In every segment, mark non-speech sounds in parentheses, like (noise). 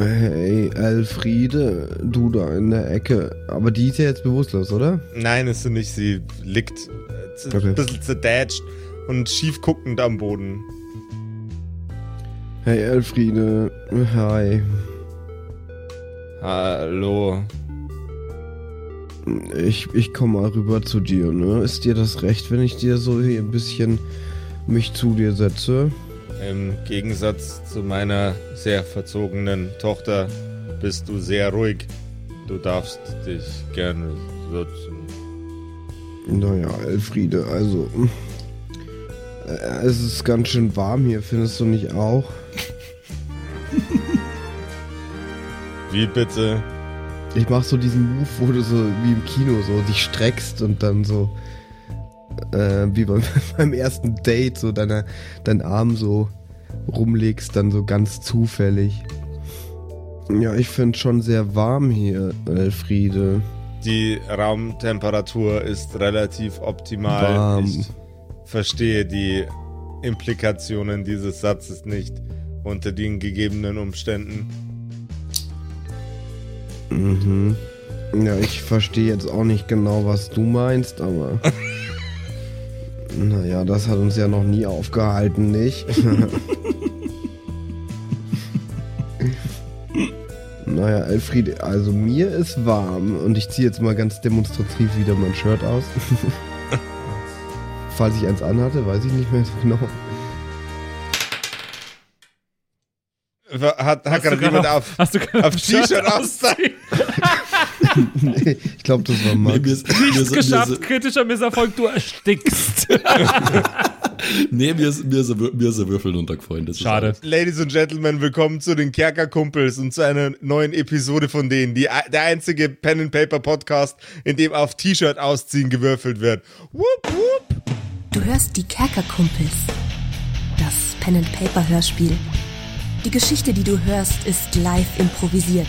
Hey, Elfriede, du da in der Ecke. Aber die ist ja jetzt bewusstlos, oder? Nein, ist sie nicht. Sie liegt äh, Okay. ein bisschen zerdatscht und schief guckend am Boden. Hey, Elfriede. Hi. Hallo. Ich, ich komme mal rüber zu dir, ne? Ist dir das recht, wenn ich dir so hier ein bisschen mich zu dir setze? Im Gegensatz zu meiner sehr verzogenen Tochter bist du sehr ruhig. Du darfst dich gerne setzen. Naja, Elfriede, also. äh, Es ist ganz schön warm hier, findest du nicht auch? (laughs) Wie bitte? Ich mach so diesen Move, wo du so wie im Kino so dich streckst und dann so. Äh, wie beim, (laughs) beim ersten Date, so deine, deinen Arm so rumlegst, dann so ganz zufällig. Ja, ich finde schon sehr warm hier, Elfriede. Die Raumtemperatur ist relativ optimal. Warm. Ich verstehe die Implikationen dieses Satzes nicht unter den gegebenen Umständen. Mhm. Ja, ich verstehe jetzt auch nicht genau, was du meinst, aber. (laughs) naja, das hat uns ja noch nie aufgehalten, nicht? (laughs) naja, Elfriede, also mir ist warm und ich ziehe jetzt mal ganz demonstrativ wieder mein Shirt aus. (laughs) Falls ich eins anhatte, weiß ich nicht mehr so genau. Hat, hat Hast du gerade jemand auf- auf, Hast du gerade auf T-Shirt ausziehen? (laughs) nee, ich glaube, das war Nee, Max. mir ist, mir Nichts mir geschafft, ist, kritischer Misserfolg, du erstickst. (laughs) nee, mir ist, mir ist, mir ist Würfel untergefallen. Das Schade. Ladies and Gentlemen, willkommen zu den Kerkerkumpels und zu einer neuen Episode von denen. Die, der einzige Pen and Paper Podcast, in dem auf T-Shirt ausziehen gewürfelt wird. Whoop, whoop. Du hörst die Kerkerkumpels. Das Pen and Paper Hörspiel. Die Geschichte, die du hörst, ist live improvisiert.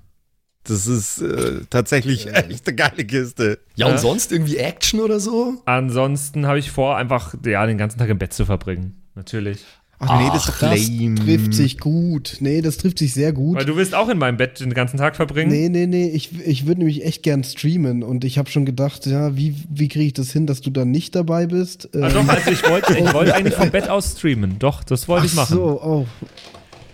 Das ist äh, tatsächlich echt eine geile Kiste. Ja, und Ja. sonst irgendwie Action oder so? Ansonsten habe ich vor, einfach ja, den ganzen Tag im Bett zu verbringen. Natürlich. Ach nee, das doch Das trifft sich gut. Nee, das trifft sich sehr gut. Weil du willst auch in meinem Bett den ganzen Tag verbringen. Nee, nee, nee, ich, ich würde nämlich echt gern streamen und ich habe schon gedacht, ja, wie, wie kriege ich das hin, dass du dann nicht dabei bist? Ah, Ähm, doch, also ich wollte ich (laughs) wollte eigentlich vom Bett aus streamen. Doch, das wollte ich ach machen. so, oh.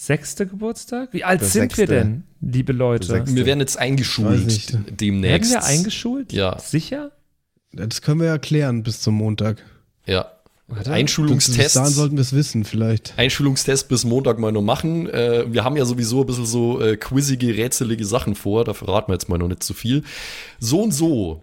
sechste Geburtstag? Wie alt Der sind wir sechste. denn, liebe Leute? Wir werden jetzt eingeschult demnächst. Werden wir eingeschult? Ja. Sicher? Das können wir ja klären bis zum Montag. Ja. Bis Einschulungstest. dahin sollten wir es wissen, vielleicht. Einschulungstest bis Montag mal noch machen. Äh, wir haben ja sowieso ein bisschen so äh, quizige, rätselige Sachen vor. Da verraten wir jetzt mal noch nicht zu viel. So und so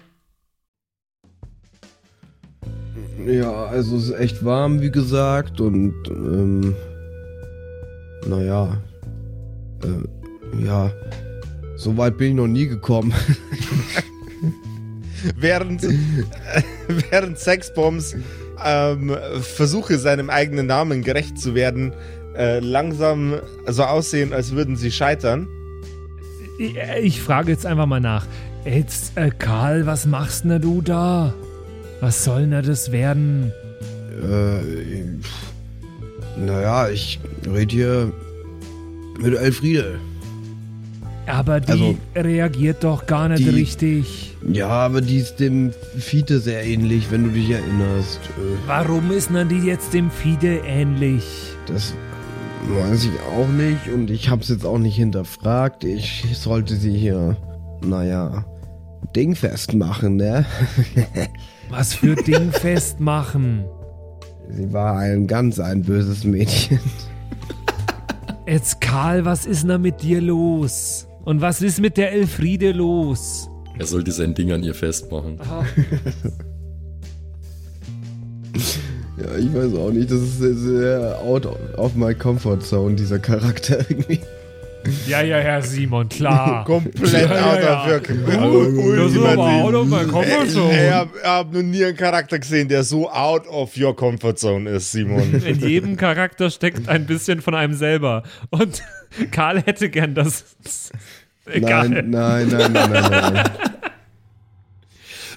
Ja, also es ist echt warm, wie gesagt, und ähm, naja, äh, ja, So weit bin ich noch nie gekommen. (laughs) während, (laughs) während Sexbombs ähm, versuche, seinem eigenen Namen gerecht zu werden, äh, langsam so aussehen, als würden sie scheitern. Ich, ich frage jetzt einfach mal nach. Jetzt, äh, Karl, was machst denn du da? Was soll denn das werden? Äh, naja, ich rede hier mit Elfriede. Aber die Also, reagiert doch gar nicht die- richtig. Ja, aber die ist dem Fiete sehr ähnlich, wenn du dich erinnerst. Äh, Warum ist denn die jetzt dem Fide ähnlich? Das weiß ich auch nicht und ich hab's jetzt auch nicht hinterfragt. Ich sollte sie hier, naja, dingfest machen, ne? (laughs) Was für Ding (laughs) festmachen? Sie war ein ganz ein böses Mädchen. Jetzt, Karl, was ist denn da mit dir los? Und was ist mit der Elfriede los? Er sollte sein Ding an ihr festmachen. Ja, ich weiß auch nicht, das ist sehr, sehr out of my comfort zone, dieser Charakter irgendwie. Ja, ja, ja, Simon, klar. (laughs) Komplett Ja, out ja, of comfort zone. Ich habe hab noch nie einen Charakter gesehen, der so out of your comfort zone ist, Simon. (laughs) In jedem Charakter steckt ein bisschen von einem selber. Und (laughs) Karl hätte gern das. Egal. Nein, nein, nein, nein, nein, nein.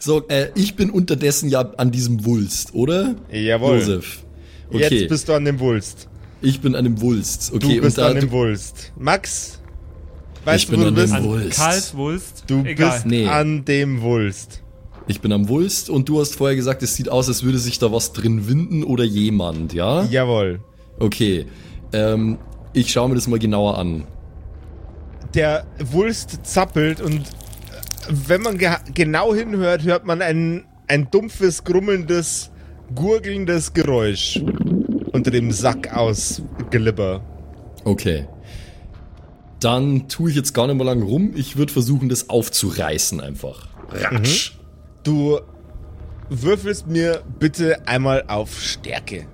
So, äh, ich bin unterdessen ja an diesem Wulst, oder? Jawohl. Josef. Okay, Jetzt bist du an dem Wulst. Ich bin an dem Wulst. Du Okay, bist und da, an dem Wulst. Max, weißt Ich du, bin wo du an dem bist? An Wulst. Karls Wulst. Du Egal. bist Nee. an dem Wulst. ich bin am Wulst und du hast vorher gesagt, es sieht aus, als würde sich da was drin winden oder jemand, ja? Jawohl. Okay. Ähm, ich schaue mir das mal genauer an. Der Wulst zappelt und äh, wenn man ge genau hinhört, hört man ein, ein dumpfes, grummelndes, gurgelndes Geräusch unter dem Sack aus Glibber. Okay. Dann tue ich jetzt gar nicht mehr lang rum. Ich würde versuchen, das aufzureißen einfach. Ratsch. Du würfelst mir bitte einmal auf Stärke.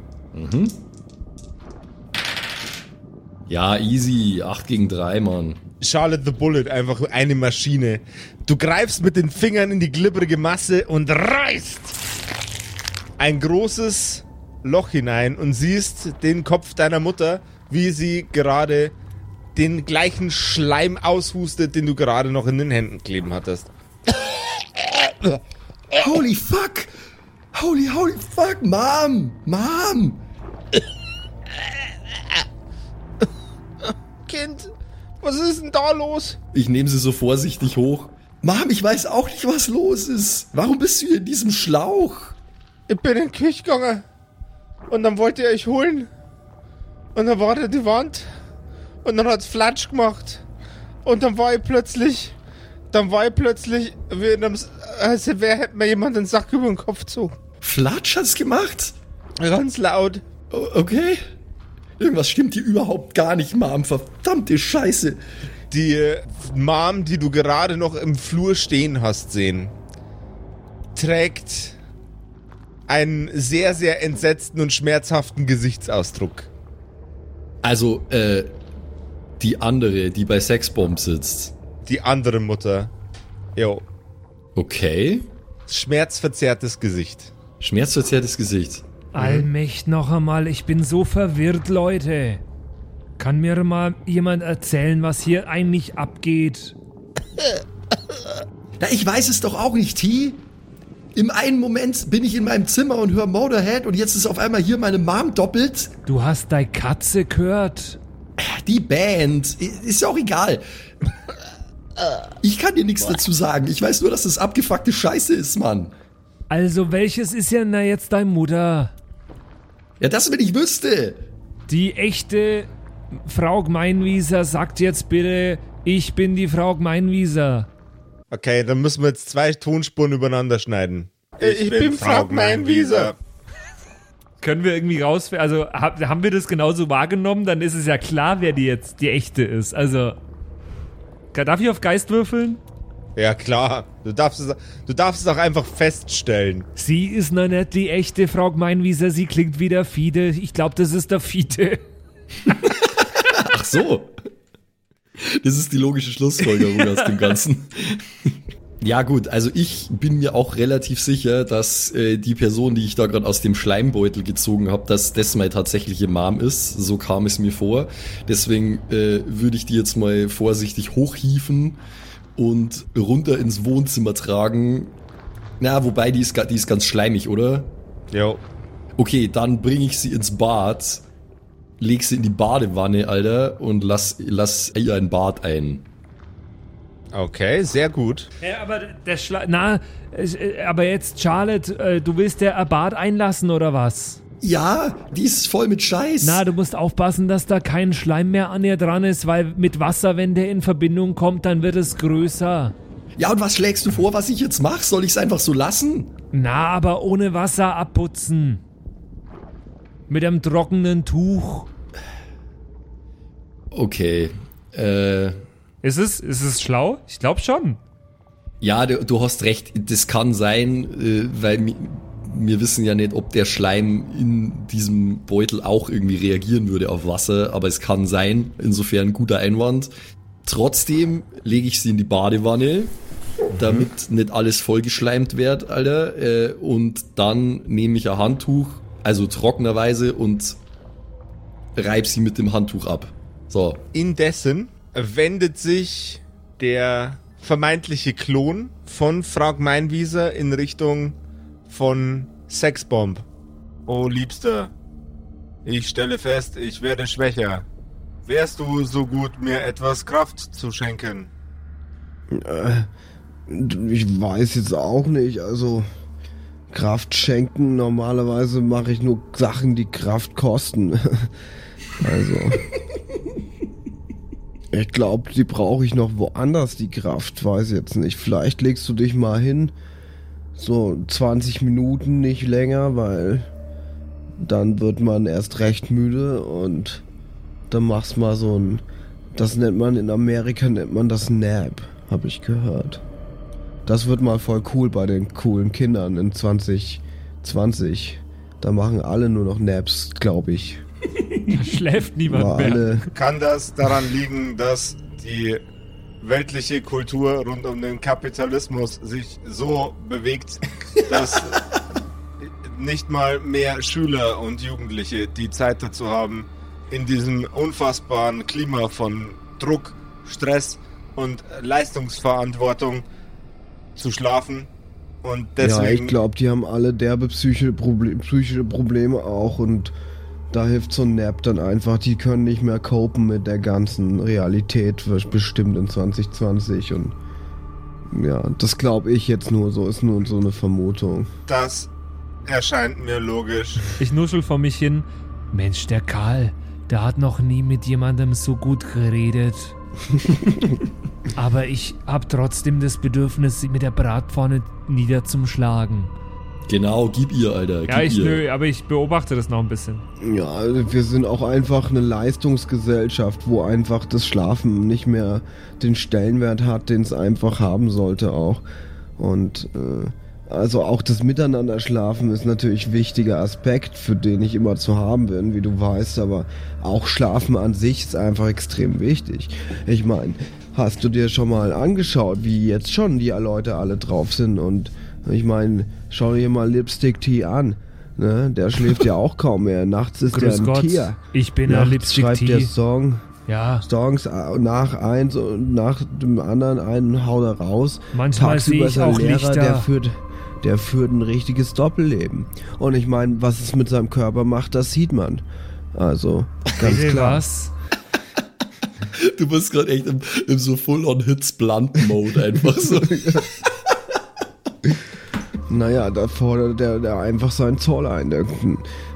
Ja, easy. 8 gegen 3, Mann. Charlotte the Bullet, einfach eine Maschine. Du greifst mit den Fingern in die glibberige Masse und reißt ein großes Loch hinein und siehst den Kopf deiner Mutter, wie sie gerade den gleichen Schleim aushustet, den du gerade noch in den Händen kleben hattest. Holy fuck! Holy, holy fuck, Mom! Mom! Kind, was ist denn da los? Ich nehme sie so vorsichtig hoch. Mom, ich weiß auch nicht, was los ist. Warum bist du hier in diesem Schlauch? Ich bin in die Küche gegangen und dann wollte ihr euch holen und dann war da die Wand und dann hat's Flatsch gemacht und dann war ich plötzlich, dann war ich plötzlich wie in einem, S- als wer hätte mir jemand den Sack über den Kopf gezogen. Flatsch hat's gemacht? Ganz laut. O- Okay. Irgendwas stimmt hier überhaupt gar nicht, Mom. Verdammte Scheiße. Die äh, Mom, die du gerade noch im Flur stehen hast sehen, trägt einen sehr, sehr entsetzten und schmerzhaften Gesichtsausdruck. Also, äh, die andere, die bei Sexbomb sitzt. Die andere Mutter. Jo. Okay. Schmerzverzerrtes Gesicht. Schmerzverzerrtes Gesicht. Allmächt noch einmal, ich bin so verwirrt, Leute. Kann mir mal jemand erzählen, was hier eigentlich abgeht? Na, ich weiß es doch auch nicht, T. Im einen Moment bin ich in meinem Zimmer und höre Motorhead und jetzt ist auf einmal hier meine Mom doppelt. Du hast deine Katze gehört. Die Band. Ist ja auch egal. Ich kann dir nichts dazu sagen. Ich weiß nur, dass das abgefuckte Scheiße ist, Mann. Also, welches ist ja na jetzt deine Mutter? Ja, das, wenn ich wüsste. Die echte Frau Gmeinwieser sagt jetzt bitte, ich bin die Frau Gmeinwieser. Okay, dann müssen wir jetzt zwei Tonspuren übereinander schneiden. Ich, bin Frau Meinwieser. Können wir irgendwie raus, also hab, haben wir das genauso wahrgenommen, dann ist es ja klar, wer die jetzt die echte ist. Also, darf ich auf Geist würfeln? Ja, klar. Du darfst, es, du darfst es auch einfach feststellen. Sie ist noch nicht die echte Frau Gmeinwieser, sie klingt wie der Fiete. Ich glaube, das ist der Fiete. Ach so. Das ist die logische Schlussfolgerung aus dem (laughs) Ganzen. Ja gut, also ich bin mir auch relativ sicher, dass äh, die Person, die ich da gerade aus dem Schleimbeutel gezogen habe, dass das meine tatsächliche Mom ist. So kam es mir vor. Deswegen äh, würde ich die jetzt mal vorsichtig hochhieven und runter ins Wohnzimmer tragen. Na, wobei die ist, die ist ganz schleimig, oder? Jo. Okay, dann bringe ich sie ins Bad, leg sie in die Badewanne, Alter, und lass, lass ihr ein Bad ein. Okay, sehr gut. Ja, aber der Schla Na, äh, aber jetzt, Charlotte, äh, du willst der Bad einlassen oder was? Ja, die ist voll mit Scheiß. Na, du musst aufpassen, dass da kein Schleim mehr an ihr dran ist, weil mit Wasser, wenn der in Verbindung kommt, dann wird es größer. Ja, und was schlägst du vor, was ich jetzt mache? Soll ich es einfach so lassen? Na, aber ohne Wasser abputzen. Mit einem trockenen Tuch. Okay. Äh, Ist es, ist es schlau? Ich glaube schon. ja, du, du hast recht. Das kann sein, äh, weil wir wissen ja nicht, ob der Schleim in diesem Beutel auch irgendwie reagieren würde auf Wasser, aber es kann sein. Insofern guter Einwand. Trotzdem lege ich sie in die Badewanne, damit nicht alles vollgeschleimt wird, Alter. Äh, und dann nehme ich ein Handtuch, also trockenerweise, und reib sie mit dem Handtuch ab. So, Indessen wendet sich der vermeintliche Klon von Frank Meinwieser in Richtung von Sexbomb. Oh, Liebster, ich stelle fest, ich werde schwächer. Wärst du so gut, mir etwas Kraft zu schenken? Äh, ich weiß jetzt auch nicht, also Kraft schenken, normalerweise mache ich nur Sachen, die Kraft kosten. (laughs) also. Ich glaube, die brauche ich noch woanders, die Kraft, weiß jetzt nicht. Vielleicht legst du dich mal hin, so 20 Minuten, nicht länger, weil dann wird man erst recht müde und dann machst mal so ein, das nennt man in Amerika, nennt man das Nap, habe ich gehört. Das wird mal voll cool bei den coolen Kindern in 2020. Da machen alle nur noch Naps, glaube ich. Da schläft niemand Aber mehr. alle, Kann das daran liegen, dass die weltliche Kultur rund um den Kapitalismus sich so bewegt, dass nicht mal mehr Schüler und Jugendliche die Zeit dazu haben, in diesem unfassbaren Klima von Druck, Stress und Leistungsverantwortung zu schlafen? Und ja, deswegen ich glaube, die haben alle derbe psychische, Proble psychische Probleme auch und da hilft so ein Nap dann einfach. Die können nicht mehr copen mit der ganzen Realität, was bestimmt in 2020 und ja, das glaube ich jetzt nur so, ist nur so eine Vermutung. das erscheint mir logisch. Ich nuschel vor mich hin. Mensch, der Karl, der hat noch nie mit jemandem so gut geredet. (laughs) Aber ich hab trotzdem das Bedürfnis, sie mit der Bratpfanne niederzuschlagen. genau, gib ihr, Alter. Ja, gib ich ihr. nö, aber ich beobachte das noch ein bisschen. Ja, also wir sind auch einfach eine Leistungsgesellschaft, wo einfach das Schlafen nicht mehr den Stellenwert hat, den es einfach haben sollte auch. Und äh, also auch das Miteinanderschlafen ist natürlich ein wichtiger Aspekt, für den ich immer zu haben bin, wie du weißt, aber auch Schlafen an sich ist einfach extrem wichtig. Ich meine, hast du dir schon mal angeschaut, wie jetzt schon die Leute alle drauf sind und ich meine, schau dir mal Lipstick Tea an. Ne, der schläft ja auch kaum mehr. Nachts ist Grüß der ein Gott, Tier. ich bin ein Nachts Lipstick schreibt der Tea. Song, Ja, Songs äh, nach eins und nach dem anderen einen haut er raus. Manchmal Tagsüber sehe ist ich er auch Lehrer, Lichter. der führt, der führt ein richtiges Doppelleben. Und ich meine, was es mit seinem Körper macht, das sieht man. Also, ganz klar. was? (laughs) Du bist gerade echt im, im so Full-on-Hits-Blunt-Mode einfach so. (laughs) Naja, da fordert der, der einfach seinen Zoll ein. Der,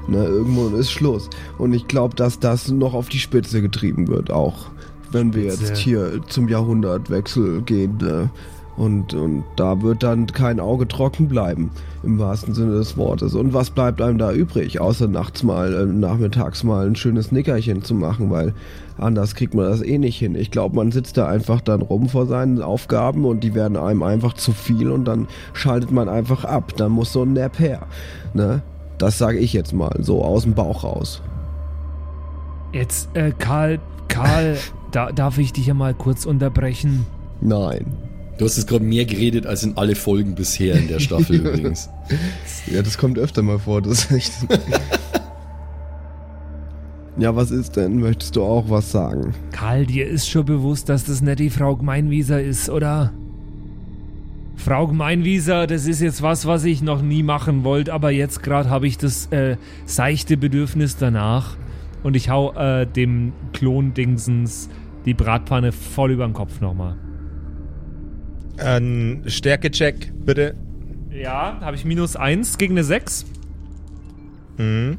na, irgendwo ist Schluss. Und ich glaube, dass das noch auf die Spitze getrieben wird, auch wenn wir Spitze. jetzt hier zum Jahrhundertwechsel gehen. Ne? Und, und da wird dann kein Auge trocken bleiben, im wahrsten Sinne des Wortes. Und was bleibt einem da übrig, außer nachts mal, äh, nachmittags mal ein schönes Nickerchen zu machen, weil anders kriegt man das eh nicht hin. Ich glaube, man sitzt da einfach dann rum vor seinen Aufgaben und die werden einem einfach zu viel und dann schaltet man einfach ab. Dann muss so ein Nap her. Ne? Das sage ich jetzt mal, so aus dem Bauch raus. Jetzt, äh, Karl, Karl, (laughs) da, darf ich dich ja mal kurz unterbrechen? Nein. Du hast jetzt gerade mehr geredet als in alle Folgen bisher in der Staffel (laughs) übrigens. Ja, das kommt öfter mal vor, (laughs) das ist echt. ja, was ist denn? Möchtest du auch was sagen? Karl, dir ist schon bewusst, dass das nicht die Frau Gmeinwieser ist, oder? Frau Gmeinwieser, das ist jetzt was, was ich noch nie machen wollte, aber jetzt gerade habe ich das äh, seichte Bedürfnis danach. Und ich hau äh, dem Klon-Dingsens die Bratpfanne voll über den Kopf nochmal. Ein Stärkecheck, bitte. Ja, habe ich minus 1 gegen eine 6. Mhm.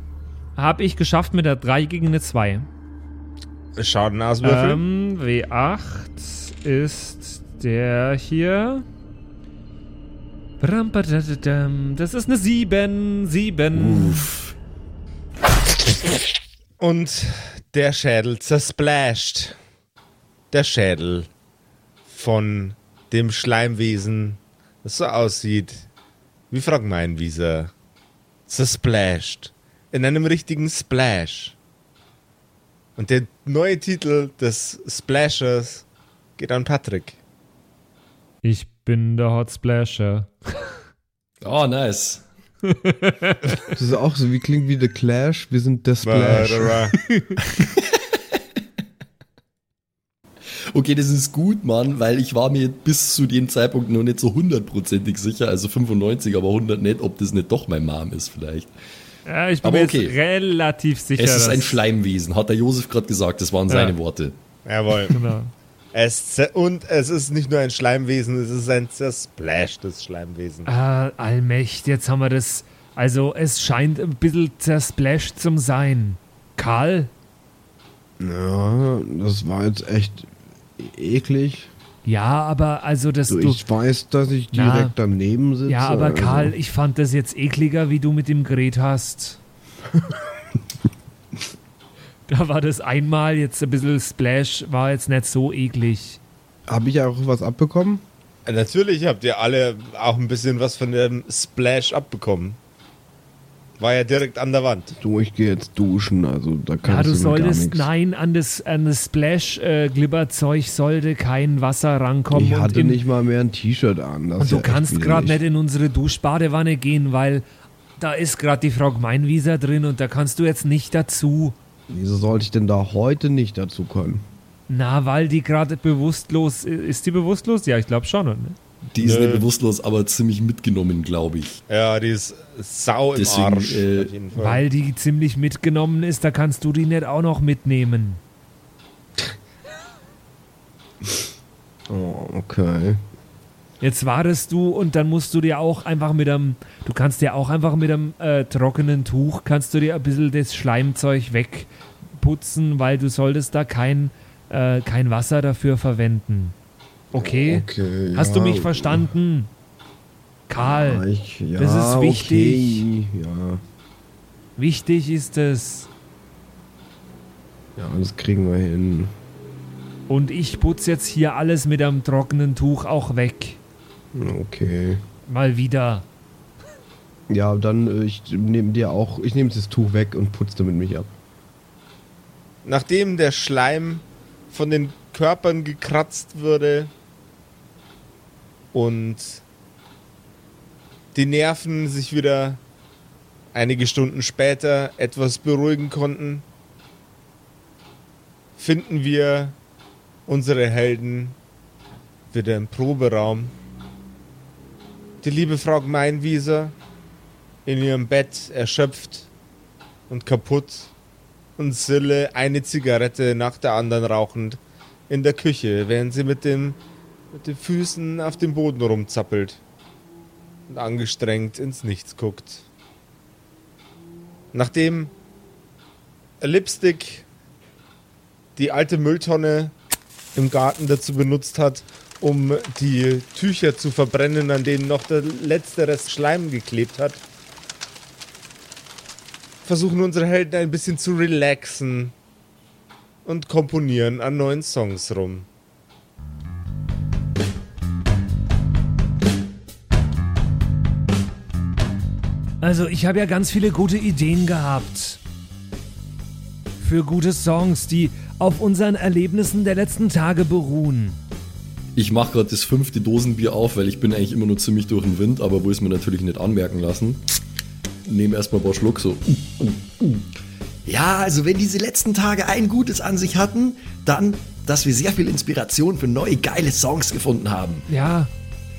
Habe ich geschafft mit der 3 gegen eine 2. Schaden auswürfeln. Ähm, W8 ist der hier. Das ist eine 7. 7. Uff. Und der Schädel zersplasht. Der Schädel von dem Schleimwesen, das so aussieht wie Frogmeinwieser. Zersplasht. In einem richtigen Splash. Und der neue Titel des Splashers geht an Patrick. Ich bin der Hot Splasher. (laughs) Oh, nice. Das ist auch so, wie klingt wie The Clash. Wir sind der Splash. (laughs) Okay, das ist gut, Mann, weil ich war mir bis zu dem Zeitpunkt noch nicht so hundertprozentig sicher, also 95, aber 100 nicht, ob das nicht doch mein Mom ist vielleicht. Ja, ich bin Aber mir okay. jetzt relativ sicher. Es ist ein Schleimwesen, hat der Josef gerade gesagt, das waren Ja. seine Worte. Jawohl. (laughs) Genau. Es und es ist nicht nur ein Schleimwesen, es ist ein zersplashtes Schleimwesen. Ah, Allmächt, jetzt haben wir das. Also, es scheint ein bisschen zersplashed zum sein. Karl? Ja, das war jetzt echt eklig. Ja, aber also das. Du, Du, ich weiß, dass ich Na. direkt daneben sitze. ja, aber Karl, also- ich fand das jetzt ekliger, wie du mit dem Gerät hast. (laughs) da war das einmal jetzt ein bisschen Splash, war jetzt nicht so eklig. Habe ich auch was abbekommen? Natürlich habt ihr alle auch ein bisschen was von dem Splash abbekommen. War ja direkt an der Wand. Du, ich gehe jetzt duschen, also da kannst Ja, du gar solltest, nichts. nein, an das, an das Splash-Glibberzeug sollte kein Wasser rankommen. Ich und hatte im- nicht mal mehr ein T-Shirt an. Das Und du ja echt kannst gerade nicht in unsere Duschbadewanne gehen, weil da ist gerade die Frau Gmeinwieser drin und da kannst du jetzt nicht dazu. Wieso sollte ich denn da heute nicht dazu können? Na, weil die gerade bewusstlos ist. die bewusstlos? Ja, ich glaube schon. Ne? Die ist Nö. nicht bewusstlos, aber ziemlich mitgenommen, glaube ich. Ja, die ist sau im Deswegen, Arsch. äh, auf jeden Fall. Weil die ziemlich mitgenommen ist, da kannst du die nicht auch noch mitnehmen. (laughs) Oh, okay. Jetzt wartest du und dann musst du dir auch einfach mit einem, du kannst dir auch einfach mit einem äh, trockenen Tuch, kannst du dir ein bisschen das Schleimzeug wegputzen, weil du solltest da kein, äh, kein Wasser dafür verwenden. Okay? Okay. Hast ja, du mich verstanden? Karl, ich, ja, Das ist wichtig. Okay, ja. wichtig ist es. ja, das kriegen wir hin. Und ich putze jetzt hier alles mit einem trockenen Tuch auch weg. Okay. Mal wieder. Ja, dann äh, ich nehme dir auch, ich nehme das Tuch weg und putze damit mich ab. Nachdem der Schleim von den Körpern gekratzt wurde und die Nerven sich wieder einige Stunden später etwas beruhigen konnten, finden wir unsere Helden wieder im Proberaum. Die liebe Frau Gmeinwieser in ihrem Bett erschöpft und kaputt und Sille eine Zigarette nach der anderen rauchend in der Küche, während sie mit, dem, mit den Füßen auf dem Boden rumzappelt und angestrengt ins Nichts guckt. Nachdem Lipstick die alte Mülltonne im Garten dazu benutzt hat, um die Tücher zu verbrennen, an denen noch der letzte Rest Schleim geklebt hat, versuchen unsere Helden ein bisschen zu relaxen und komponieren an neuen Songs rum. Also, ich habe ja ganz viele gute Ideen gehabt. Für gute Songs, die auf unseren Erlebnissen der letzten Tage beruhen. Ich mache gerade das fünfte Dosenbier auf, weil ich bin eigentlich immer nur ziemlich durch den Wind, aber wo es mir natürlich nicht anmerken lassen. Nehme erstmal ein paar Schluck so. Ja, also wenn diese letzten Tage ein Gutes an sich hatten, dann, dass wir sehr viel Inspiration für neue geile Songs gefunden haben. Ja,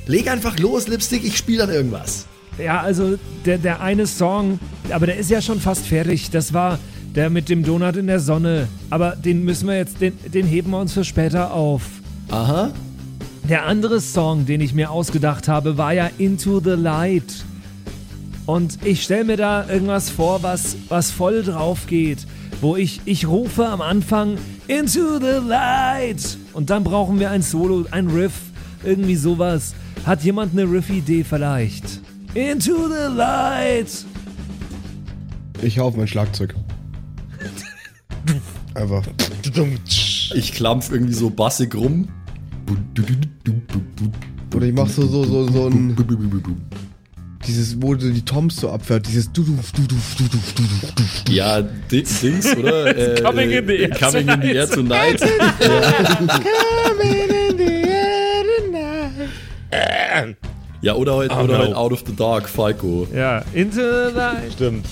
Leg einfach los, Lipstick, ich spiele dann irgendwas. ja, also der, der eine Song, aber der ist ja schon fast fertig. Das war der mit dem Donut in der Sonne. Aber den müssen wir jetzt, den, den heben wir uns für später auf. Aha. Der andere Song, den ich mir ausgedacht habe, war ja Into the Light. Und ich stelle mir da irgendwas vor, was, was voll drauf geht. Wo ich, ich rufe am Anfang Into the Light. Und dann brauchen wir ein Solo, ein Riff, irgendwie sowas. Hat jemand eine Riff-Idee vielleicht? Into the Light. Ich hau auf mein Schlagzeug. Einfach. Ich klampf irgendwie so bassig rum. Oder ich mach so, so, so, so ein. Dieses, wo du die Toms so abfährt, dieses du duduf, duduf, duduf, duduf, duduf. Ja, Dings, oder? (laughs) Äh, coming in the äh, air coming in the air tonight. (laughs) coming in the air tonight. Ja, oder heute oh, oder no. Halt Out of the Dark, Falco. Ja, Into the Night. Stimmt.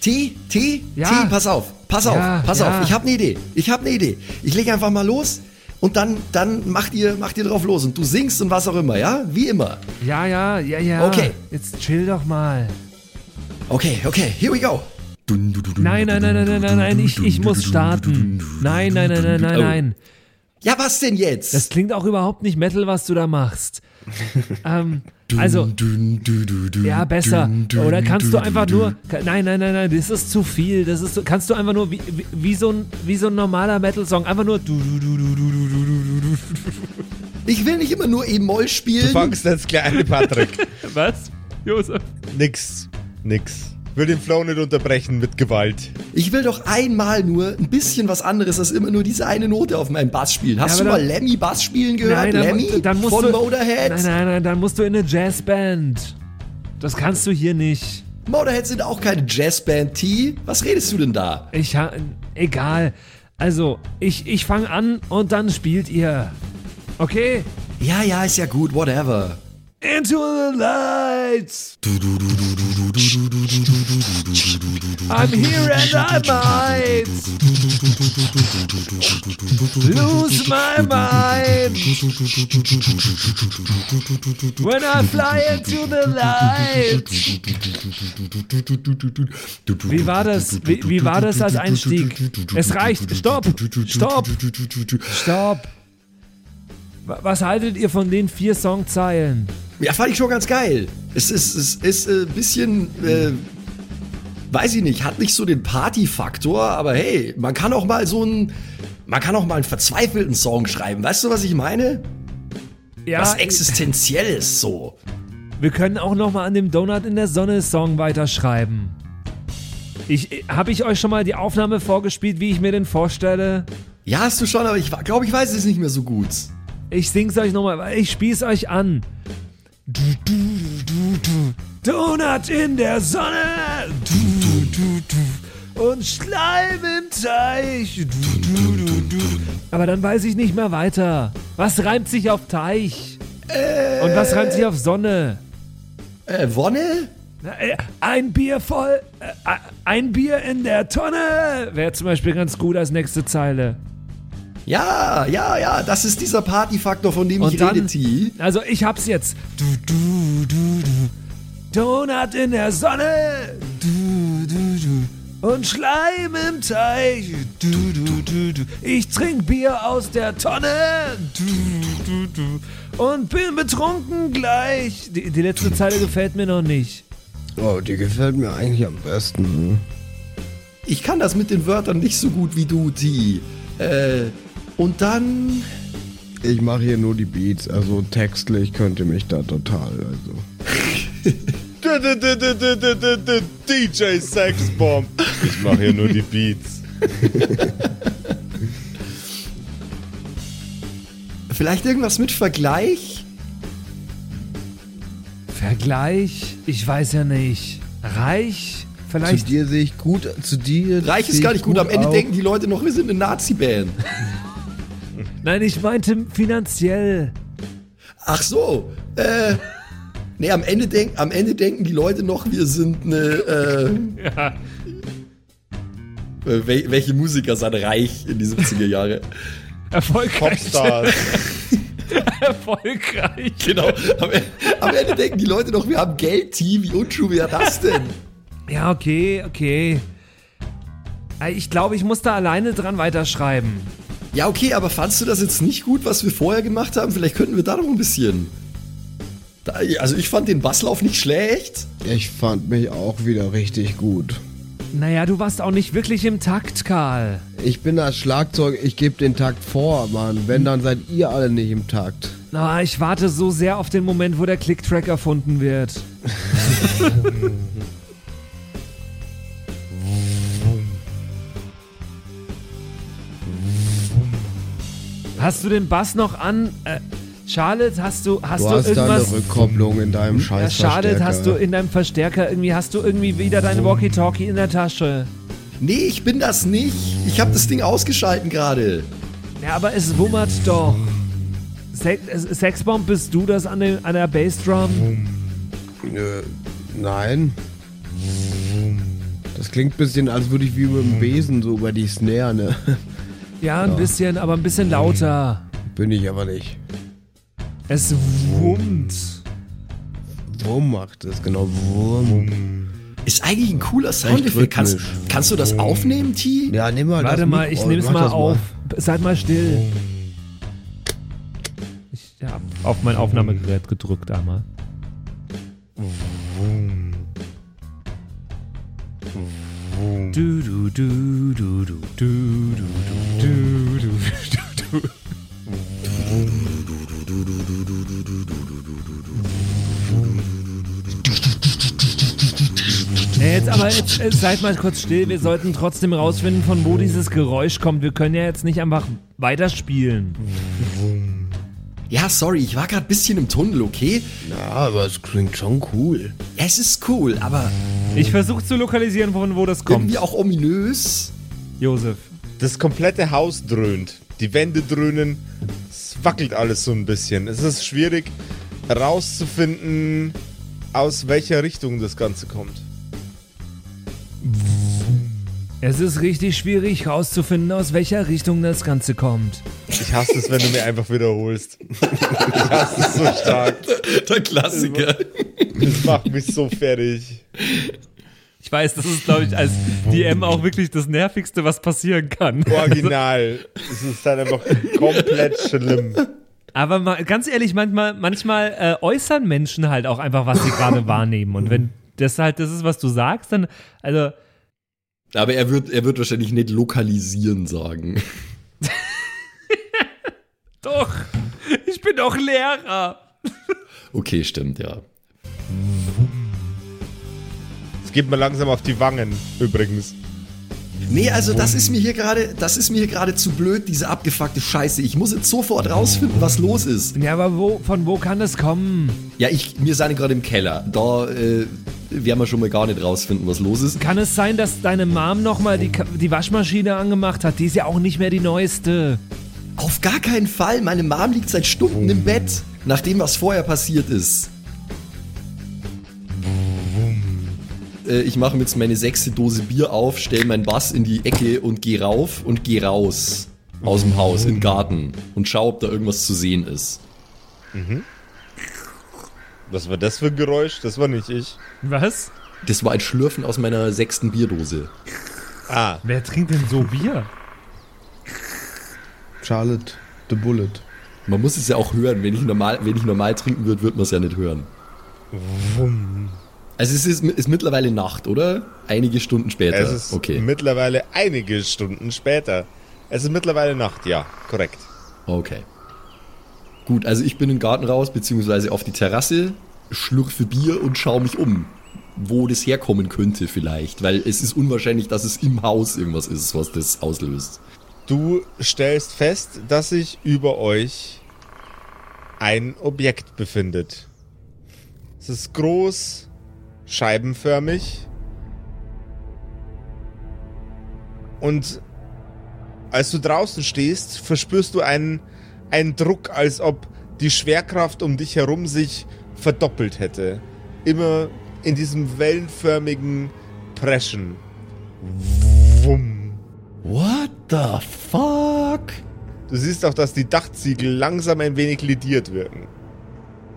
T, T, ja. T, pass auf, pass auf, ja, pass ja. auf. Ich habe eine Idee. Ich habe eine Idee. Ich lege einfach mal los und dann, dann macht ihr, macht ihr drauf los und du singst und was auch immer, ja? Wie immer. Ja, ja, ja, ja. Okay. Jetzt chill doch mal. Okay, okay, here we go. Nein, nein, nein, nein, nein, nein, nein, ich, ich muss starten. Nein, nein, nein, nein, nein, Oh. Ja, was denn jetzt? Das klingt auch überhaupt nicht Metal, was du da machst. ähm, also, dün, dün, dün, ja, besser. Oder kannst du einfach nur, nein, nein, nein, nein, das ist zu viel. Das ist, kannst du einfach nur, wie, wie, wie so, ein, wie so ein normaler Metal-Song, einfach nur. Ich will nicht immer nur E-Moll spielen. Du fangst das kleine Patrick. was, Josef? Nix, nix. Will den Flow nicht unterbrechen mit Gewalt. Ich will doch einmal nur ein bisschen was anderes als immer nur diese eine Note auf meinem Bass spielen. Hast Ja, du mal Lemmy Bass spielen gehört? Nein, dann, Lemmy dann musst von du. Motorhead? Nein, nein, nein, dann musst du in eine Jazzband. Das kannst du hier nicht. Motorhead sind auch keine Jazzband, T. Was redest du denn da? Ich ha egal. Also, ich, ich fange an und dann spielt ihr. Okay? Ja, ja, ist ja gut, whatever. Into the lights. I'm here and I might lose my mind when I fly into the light. Wie war das? Wie, wie war das als Einstieg? Es reicht. Stopp! Stopp! Stopp! Wa- Was haltet ihr von den vier Songzeilen? Ja, fand ich schon ganz geil. Es ist, es ist ein bisschen, äh, weiß ich nicht, hat nicht so den Party-Faktor, aber hey, man kann auch mal so einen, man kann auch mal einen verzweifelten Song schreiben. Weißt du, was ich meine? Ja, Was Existenzielles so. Wir können auch noch mal an dem Donut in der Sonne Song weiterschreiben. Ich, habe ich euch schon mal die Aufnahme vorgespielt, wie ich mir den vorstelle? Ja, hast du schon, aber ich glaube, ich weiß es nicht mehr so gut. Ich sing's euch nochmal, ich spieß euch an. Du, du, du, du. Donut in der Sonne. Du, du, du. Und Schleim im Teich. Du, du, du, du. Aber dann weiß ich nicht mehr weiter. Was reimt sich auf Teich? Und was reimt sich auf Sonne? Äh, Wonne? Äh, Ein Bier voll, äh, ein Bier in der Tonne wäre zum Beispiel ganz gut als nächste Zeile. Ja, ja, ja, das ist dieser Party-Faktor, von dem ich Und dann, rede, T. also ich hab's jetzt. Du, du, du, du. Donut in der Sonne. Du, du, du. Und Schleim im Teich. Du, du, du, du. Ich trink Bier aus der Tonne. Du, du, du. Und bin betrunken gleich. Die, die letzte Zeile gefällt mir noch nicht. Oh, die gefällt mir eigentlich am besten. Ich kann das mit den Wörtern nicht so gut wie du, T. Äh, und dann... Ich mache hier nur die Beats, also textlich könnte mich da total, also. (laughs) DJ Sexbomb. Ich mache hier nur die Beats. (laughs) Vielleicht irgendwas mit Vergleich? Vergleich? Ich weiß ja nicht. Reich? Vielleicht. Zu dir sehe ich gut, zu dir. Reich ist gar ich nicht gut. Am Ende denken die Leute noch, wir sind eine Nazi-Band. (laughs) Nein, ich meinte finanziell. Ach so. Äh. Nee, am Ende, denk, am Ende denken die Leute noch, wir sind eine. Äh, Ja. äh, wel, welche Musiker sind reich in die 70er Jahre? Erfolgreich. Popstars. (laughs) Erfolgreich. Genau. Am, Ende- am Ende denken die Leute noch, wir haben Geld, T. Wie untrue wäre das denn? Ja, okay, okay. Äh, Ich glaube, ich muss da alleine dran weiterschreiben. Ja, okay, aber fandst du das jetzt nicht gut, was wir vorher gemacht haben? Vielleicht könnten wir da noch ein bisschen. Da, also, ich fand den Basslauf nicht schlecht. Ich fand mich auch wieder richtig gut. Naja, du warst auch nicht wirklich im Takt, Karl. Ich bin das Schlagzeug, ich gebe den Takt vor, Mann. Wenn, dann seid ihr alle nicht im Takt. Na, ich warte so sehr auf den Moment, wo der Click-Track erfunden wird. (laughs) Hast du den Bass noch an? Äh, Charlotte, hast du, hast Du du, hast da eine irgendwas? Rückkopplung in deinem ja, scheiß Charlotte, hast du in deinem Verstärker irgendwie, hast du irgendwie wieder deine Walkie-Talkie in der Tasche? Nee, ich bin das nicht. Ich habe das Ding ausgeschalten gerade. Ja, aber es wummert doch. Se äh, Sexbomb, bist du das an, den, an der Bassdrum? Äh, nein. Das klingt ein bisschen, als würde ich wie mit dem Besen so über die Snare, ne? Ja, ein bisschen, aber ein bisschen lauter. Bin ich aber nicht. Es wummt. Wurm macht es, genau. Wurm. Ist eigentlich ein cooler Soundeffekt. Kannst, kannst du das aufnehmen, T? Ja, nimm mal Warte das mal, ich nehm's mach mal auf. Seid mal still. Ich hab auf mein Aufnahmegerät gedrückt einmal. Du, du, du, du, du, du, du, du, du, du, du, du. Nee, jetzt aber jetzt, äh, seid mal kurz still. Wir sollten trotzdem rausfinden, von wo dieses Geräusch kommt. Wir können ja jetzt nicht einfach weiterspielen. Ja, sorry, ich war gerade ein bisschen im Tunnel, okay? Ja, aber es klingt schon cool. Es ist cool, aber Ich versuche zu lokalisieren, von wo das kommt. irgendwie auch ominös. Josef. Das komplette Haus dröhnt. Die Wände dröhnen. Es wackelt alles so ein bisschen. Es ist schwierig herauszufinden, aus welcher Richtung das Ganze kommt. Es ist richtig schwierig herauszufinden, aus welcher Richtung das Ganze kommt. Ich hasse es, wenn du mir einfach wiederholst. Ich hasse es so stark. Der Klassiker. Das macht mich so fertig. Ich weiß, das ist, glaube ich, als DM auch wirklich das Nervigste, was passieren kann. Original. Es ist dann einfach komplett schlimm. Aber mal, ganz ehrlich, manchmal, manchmal äh, äußern Menschen halt auch einfach, was sie gerade wahrnehmen. Und wenn das halt das ist, was du sagst, dann, also, Aber er wird, er wird wahrscheinlich nicht lokalisieren sagen. Doch, ich bin doch Lehrer. Okay, stimmt, ja. Es geht mir langsam auf die Wangen, übrigens. Nee, also das ist mir hier gerade, das ist mir hier gerade zu blöd, diese abgefuckte Scheiße. Ich muss jetzt sofort rausfinden, was los ist. Ja, aber wo, von wo kann das kommen? Ja, ich, wir sind gerade im Keller. Da äh, werden wir schon mal gar nicht rausfinden, was los ist. Kann es sein, dass deine Mom nochmal die, die Waschmaschine angemacht hat? Die ist ja auch nicht mehr die neueste. Auf gar keinen Fall. Meine Mom liegt seit Stunden im Bett, nachdem was vorher passiert ist. Äh, Ich mache mir jetzt meine sechste Dose Bier auf, stelle meinen Bass in die Ecke und gehe rauf und gehe raus aus dem Haus in den Garten und schau, ob da irgendwas zu sehen ist. Was war das für ein Geräusch? Das war nicht ich. Was? Das war ein Schlürfen aus meiner sechsten Bierdose. Ah, Wer trinkt denn so Bier? Charlotte the Bullet. Man muss es ja auch hören. Wenn ich normal, wenn ich normal trinken würde, würde man es ja nicht hören. Also es ist, ist mittlerweile Nacht, oder? Einige Stunden später. es ist okay. mittlerweile einige Stunden später. Es ist mittlerweile Nacht, ja, korrekt. Okay. Gut, also ich bin in den Garten raus, beziehungsweise auf die Terrasse, schlürfe Bier und schaue mich um, wo das herkommen könnte vielleicht. Weil es ist unwahrscheinlich, dass es im Haus irgendwas ist, was das auslöst. Du stellst fest, dass sich über euch ein Objekt befindet. Es ist groß, scheibenförmig Und als du draußen stehst, verspürst du einen, einen Druck, als ob die Schwerkraft um dich herum sich verdoppelt hätte. Immer in diesem wellenförmigen Preschen. Wumm. What the fuck? Du siehst auch, dass die Dachziegel langsam ein wenig lediert wirken.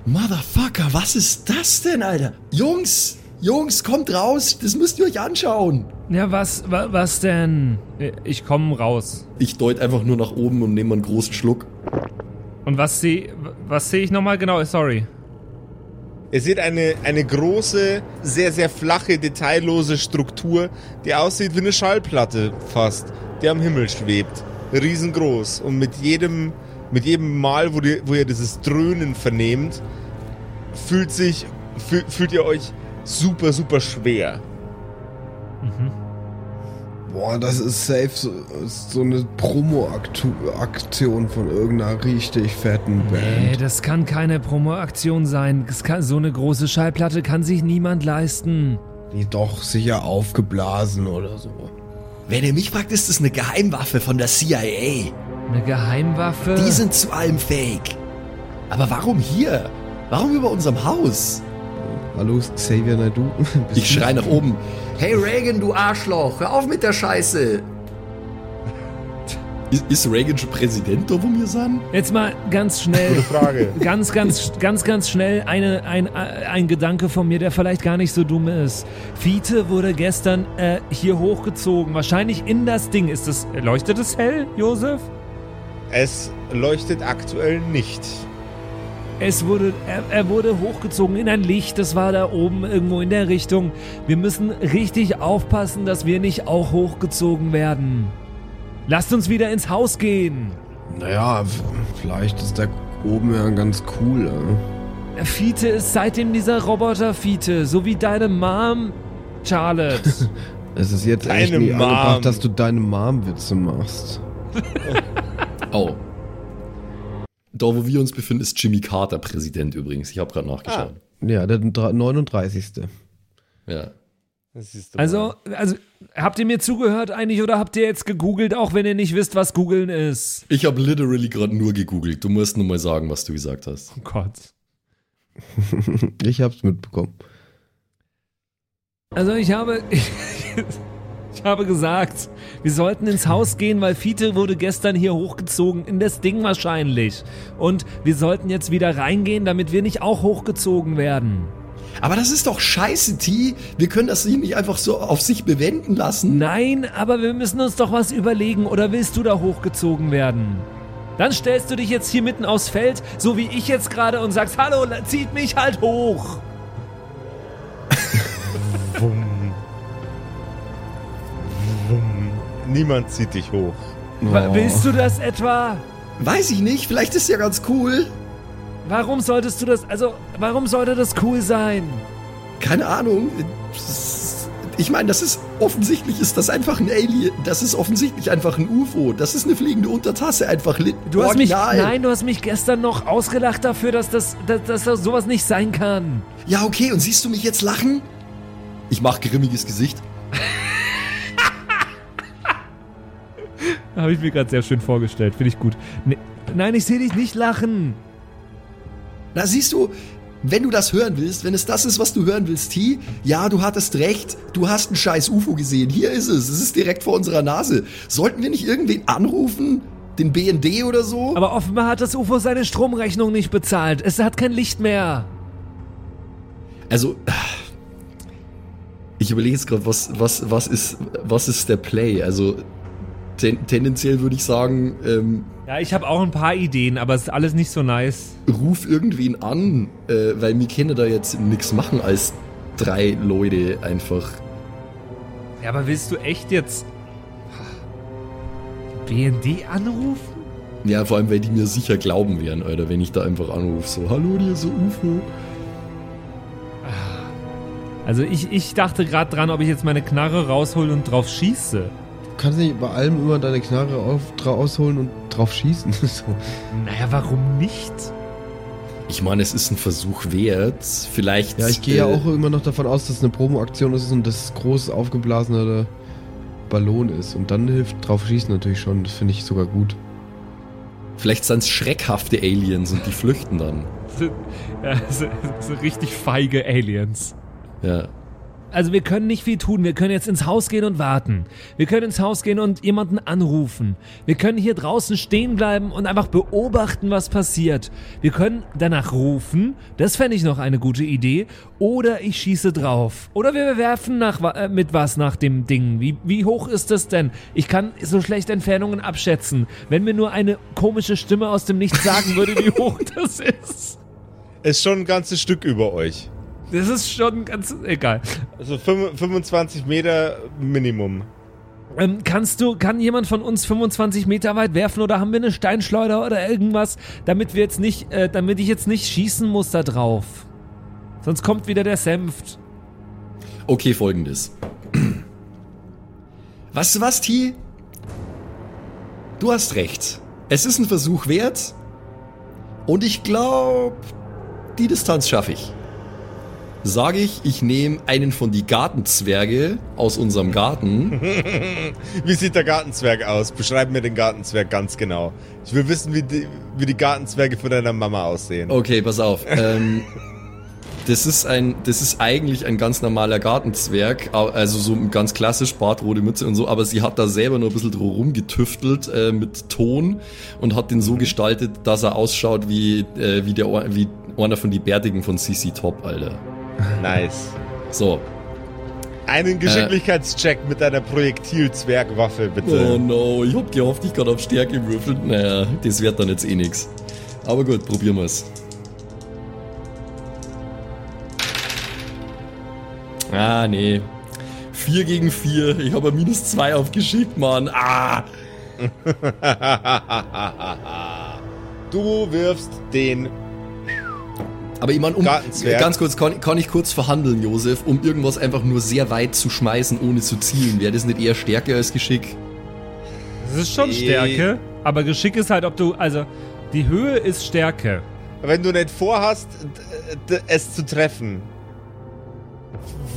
Motherfucker, was ist das denn, Alter? Jungs, Jungs, kommt raus, das müsst ihr euch anschauen. Ja, was, wa, was denn? Ich komme raus. Ich deut einfach nur nach oben und nehme einen großen Schluck. Und was sehe was seh ich nochmal genau? Sorry. Ihr seht eine, eine große, sehr, sehr flache, detaillose Struktur, die aussieht wie eine Schallplatte fast, die am Himmel schwebt. Riesengroß. Und mit jedem, mit jedem Mal, wo, die, wo ihr dieses Dröhnen vernehmt, fühlt sich, fühl, fühlt ihr euch super, super schwer. Boah, das ist safe so, so eine Promo-Aktion von irgendeiner richtig fetten Nee, Band. das kann keine Promo-Aktion sein. Kann, so eine große Schallplatte kann sich niemand leisten. Die doch sicher aufgeblasen oder so. Wenn ihr mich fragt, ist das eine Geheimwaffe von der CIA. Eine Geheimwaffe? Die sind zu allem fake. Aber warum hier? Warum über unserem Haus? Hallo, Xavier. (laughs) Bist Ich du- schrei nach oben. Hey Reagan, du Arschloch, hör auf mit der Scheiße. Ist, ist Reagan schon Präsident, wo wir sind? Jetzt mal ganz schnell. Gute Frage. (laughs) Ganz, ganz, ganz, ganz schnell eine, ein, ein Gedanke von mir, der vielleicht gar nicht so dumm ist. Fiete wurde gestern äh, hier hochgezogen, wahrscheinlich in das Ding. Ist das, leuchtet es hell, Josef? Es leuchtet aktuell nicht. Es wurde, er, er wurde hochgezogen in ein Licht, das war da oben irgendwo in der Richtung. Wir müssen richtig aufpassen, dass wir nicht auch hochgezogen werden. Lasst uns wieder ins Haus gehen. Naja, vielleicht ist der oben ja ganz cool. Äh. Fiete ist seitdem dieser Roboter Fiete, so wie deine Mom, Charlotte. (laughs) Es ist jetzt Deine echt nie Mom. angebracht, dass du deine Mom-Witze machst. (laughs) Oh. Da, wo wir uns befinden, ist Jimmy Carter Präsident übrigens. Ich habe gerade nachgeschaut. Ja, der dr- 39. Ja. Also, also, habt ihr mir zugehört eigentlich oder habt ihr jetzt gegoogelt, auch wenn ihr nicht wisst, was googeln ist? Ich habe literally gerade nur gegoogelt. Du musst nur mal sagen, was du gesagt hast. Oh Gott. (laughs) Ich hab's mitbekommen. Also ich habe, (laughs) ich habe gesagt, wir sollten ins Haus gehen, weil Fiete wurde gestern hier hochgezogen, in das Ding wahrscheinlich. Und wir sollten jetzt wieder reingehen, damit wir nicht auch hochgezogen werden. Aber das ist doch scheiße, T. Wir können das hier nicht einfach so auf sich bewenden lassen. Nein, aber wir müssen uns doch was überlegen, oder willst du da hochgezogen werden? Dann stellst du dich jetzt hier mitten aufs Feld, so wie ich jetzt gerade, und sagst, hallo, zieht mich halt hoch. Niemand zieht dich hoch. Oh. Willst du das etwa? Weiß ich nicht. Vielleicht ist ja ganz cool. Warum solltest du das, also, warum sollte das cool sein? Keine Ahnung. Ich meine, das ist offensichtlich ist das einfach ein Alien. Das ist offensichtlich einfach ein UFO. Das ist eine fliegende Untertasse einfach. li- Du hast mich, nein, du hast mich gestern noch ausgelacht dafür, dass das, dass, dass das sowas nicht sein kann. Ja, okay. Und siehst du mich jetzt lachen? Ich mach grimmiges Gesicht. (laughs) Habe ich mir gerade sehr schön vorgestellt, finde ich gut. Ne, nein, ich sehe dich nicht lachen. Na, siehst du, wenn du das hören willst, wenn es das ist, was du hören willst, T, ja, du hattest recht. Du hast ein scheiß UFO gesehen. Hier ist es. Es ist direkt vor unserer Nase. Sollten wir nicht irgendwen anrufen? Den BND oder so? Aber offenbar hat das UFO seine Stromrechnung nicht bezahlt. Es hat kein Licht mehr. Also, ich überlege jetzt gerade, was, was, was, ist, was ist der Play? Also, ten, tendenziell würde ich sagen, ähm, Ja, ich habe auch ein paar Ideen, aber es ist alles nicht so nice. ruf irgendwen an, äh, weil wir können da jetzt nichts machen als drei Leute einfach. Ja, aber willst du echt jetzt BND anrufen? Ja, vor allem, weil die mir sicher glauben werden, Alter, wenn ich da einfach anrufe, so, hallo, dir so UFO. Also ich, ich dachte gerade dran, ob ich jetzt meine Knarre raushol und drauf schieße. Du kannst nicht bei allem immer deine Knarre auf, dra- ausholen und drauf schießen. (laughs) so. Naja, warum nicht? Ich meine, es ist ein Versuch wert. Vielleicht. Ja, ich gehe ja äh, auch immer noch davon aus, dass es eine Promo-Aktion ist und das groß aufgeblasene Ballon ist. Und dann hilft drauf schießen natürlich schon. Das finde ich sogar gut. Vielleicht sind es schreckhafte Aliens und die flüchten dann. So, (laughs) ja, so, so richtig feige Aliens. Ja. Also wir können nicht viel tun. Wir können jetzt ins Haus gehen und warten. Wir können ins Haus gehen und jemanden anrufen. Wir können hier draußen stehen bleiben und einfach beobachten, was passiert. Wir können danach rufen. Das fände ich noch eine gute Idee. Oder ich schieße drauf. Oder wir werfen nach, äh, mit was nach dem Ding. Wie, wie hoch ist das denn? Ich kann so schlecht Entfernungen abschätzen. Wenn mir nur eine komische Stimme aus dem Nichts sagen würde, wie hoch (laughs) das ist. Ist schon ein ganzes Stück über euch. Das ist schon ganz egal. Also 25 Meter Minimum. Ähm, kannst du, kann jemand von uns 25 Meter weit werfen oder haben wir eine Steinschleuder oder irgendwas, damit wir jetzt nicht, äh, damit ich jetzt nicht schießen muss da drauf? Sonst kommt wieder der Senft. Okay, folgendes. Du was, T? Du hast recht. Es ist ein Versuch wert. Und ich glaube, die Distanz schaffe ich sage ich, ich nehme einen von die Gartenzwerge aus unserem Garten. (laughs) wie sieht der Gartenzwerg aus? Beschreib mir den Gartenzwerg ganz genau. Ich will wissen, wie die, wie die Gartenzwerge von deiner Mama aussehen. Okay, pass auf. ähm, das ist ein, das ist eigentlich ein ganz normaler Gartenzwerg, also so ganz klassisch, Bartrote Mütze und so, aber sie hat da selber nur ein bisschen drum getüftelt äh, mit Ton und hat den so gestaltet, dass er ausschaut wie, äh, wie, der, wie einer von die Bärtigen von CC Top, Alter. Nice. So. Einen Geschicklichkeitscheck äh, mit deiner Projektil-Zwergwaffe, bitte. Oh no, ich hab gehofft, ich kann auf Stärke würfeln. Naja, das wird dann jetzt eh nix. Aber gut, probieren wir's. Ah, nee. 4 gegen 4. Ich habe minus 2 aufgeschickt, Mann. Ah! (laughs) du wirfst den aber ich meine, um, ganz kurz, kann, kann, ich kurz verhandeln, Josef, um irgendwas einfach nur sehr weit zu schmeißen, ohne zu zielen? Wäre das nicht eher Stärke als Geschick? Das ist schon Stärke, aber Geschick ist halt, ob du, also, die Höhe ist Stärke. Wenn du nicht vorhast, es zu treffen,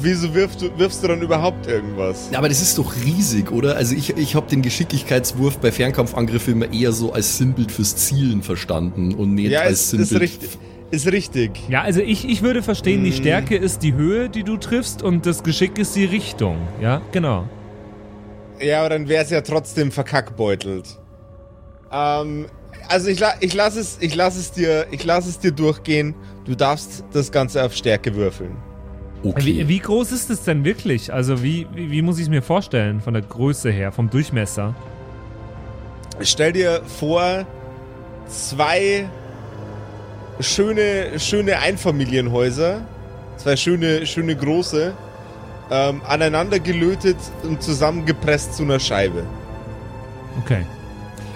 wieso wirfst du, wirfst du dann überhaupt irgendwas? Ja, aber das ist doch riesig, oder? Also ich, ich habe den Geschicklichkeitswurf bei Fernkampfangriffen immer eher so als Sinnbild fürs Zielen verstanden und nicht ja, als Sinnbild. Ist richtig. Ist richtig. Ja, also ich, ich würde verstehen, die mm. Stärke ist die Höhe, die du triffst und das Geschick ist die Richtung. Ja, genau. Ja, aber dann wäre es ja trotzdem verkackbeutelt. Ähm, also ich, ich lasse es, ich lass es, dir, ich lass es dir durchgehen. Du darfst das Ganze auf Stärke würfeln. Okay. Wie, wie groß ist es denn wirklich? Also wie, wie, wie muss ich es mir vorstellen von der Größe her, vom Durchmesser? Stell dir vor, zwei schöne, schöne Einfamilienhäuser. Zwei schöne, schöne große. Ähm, aneinander gelötet und zusammengepresst zu einer Scheibe. Okay.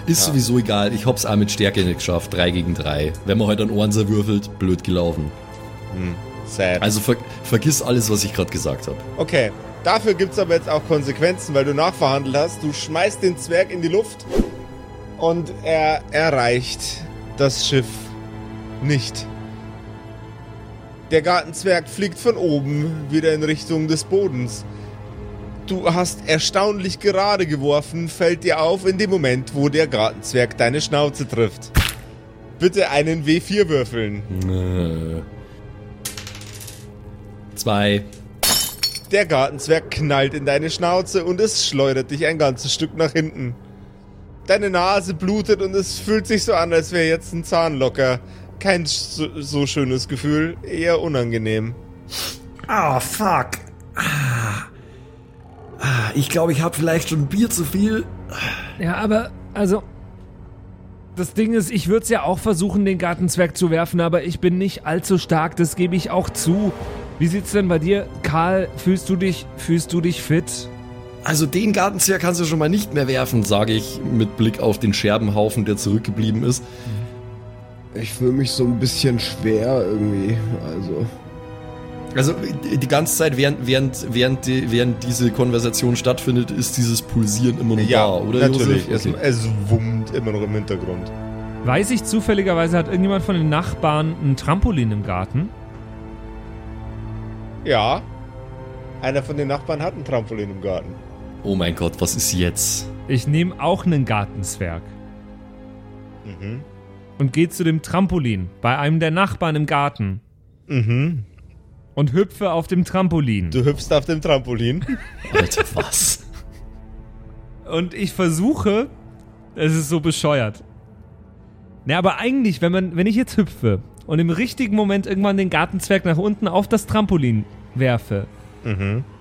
Ist ja. sowieso egal, ich hab's auch mit Stärke nicht geschafft. 3 gegen 3. Wenn man heute halt an Ohren würfelt, blöd gelaufen. Hm. Sad. Also ver vergiss alles, was ich gerade gesagt habe. Okay. Dafür gibt's aber jetzt auch Konsequenzen, weil du nachverhandelt hast. Du schmeißt den Zwerg in die Luft und er erreicht das Schiff nicht. Der Gartenzwerg fliegt von oben wieder in Richtung des Bodens. Du hast erstaunlich gerade geworfen, fällt dir auf in dem Moment, wo der Gartenzwerg deine Schnauze trifft. Bitte einen W4 würfeln. Äh. Zwei. Der Gartenzwerg knallt in deine Schnauze und es schleudert dich ein ganzes Stück nach hinten. Deine Nase blutet und es fühlt sich so an, als wäre jetzt ein Zahn locker kein so, so schönes Gefühl, eher unangenehm. Ah, oh, fuck. Ah. Ah, ich glaube, ich habe vielleicht schon ein Bier zu viel. Ja, aber, also, das Ding ist, ich würde es ja auch versuchen, den Gartenzwerg zu werfen, aber ich bin nicht allzu stark, das gebe ich auch zu. Wie sieht's denn bei dir, Karl? Fühlst du dich, fühlst du dich fit? Also den Gartenzwerg kannst du schon mal nicht mehr werfen, sage ich mit Blick auf den Scherbenhaufen, der zurückgeblieben ist. Mhm. Ich fühle mich so ein bisschen schwer irgendwie. Also. Also die ganze Zeit, während, während, während, die, während diese Konversation stattfindet, ist dieses Pulsieren immer noch ja, da, oder? Natürlich, okay. es, es wummt immer noch im Hintergrund. Weiß ich zufälligerweise, hat irgendjemand von den Nachbarn ein Trampolin im Garten? Ja. Einer von den Nachbarn hat ein Trampolin im Garten. Oh mein Gott, was ist jetzt? Ich nehme auch einen Gartenzwerg. Und gehe zu dem Trampolin bei einem der Nachbarn im Garten. Mhm. Und hüpfe auf dem Trampolin. Du hüpfst auf dem Trampolin. (laughs) Alter, was? Und ich versuche, es ist so bescheuert. Na, aber eigentlich, wenn man, wenn ich jetzt hüpfe und im richtigen Moment irgendwann den Gartenzwerg nach unten auf das Trampolin werfe,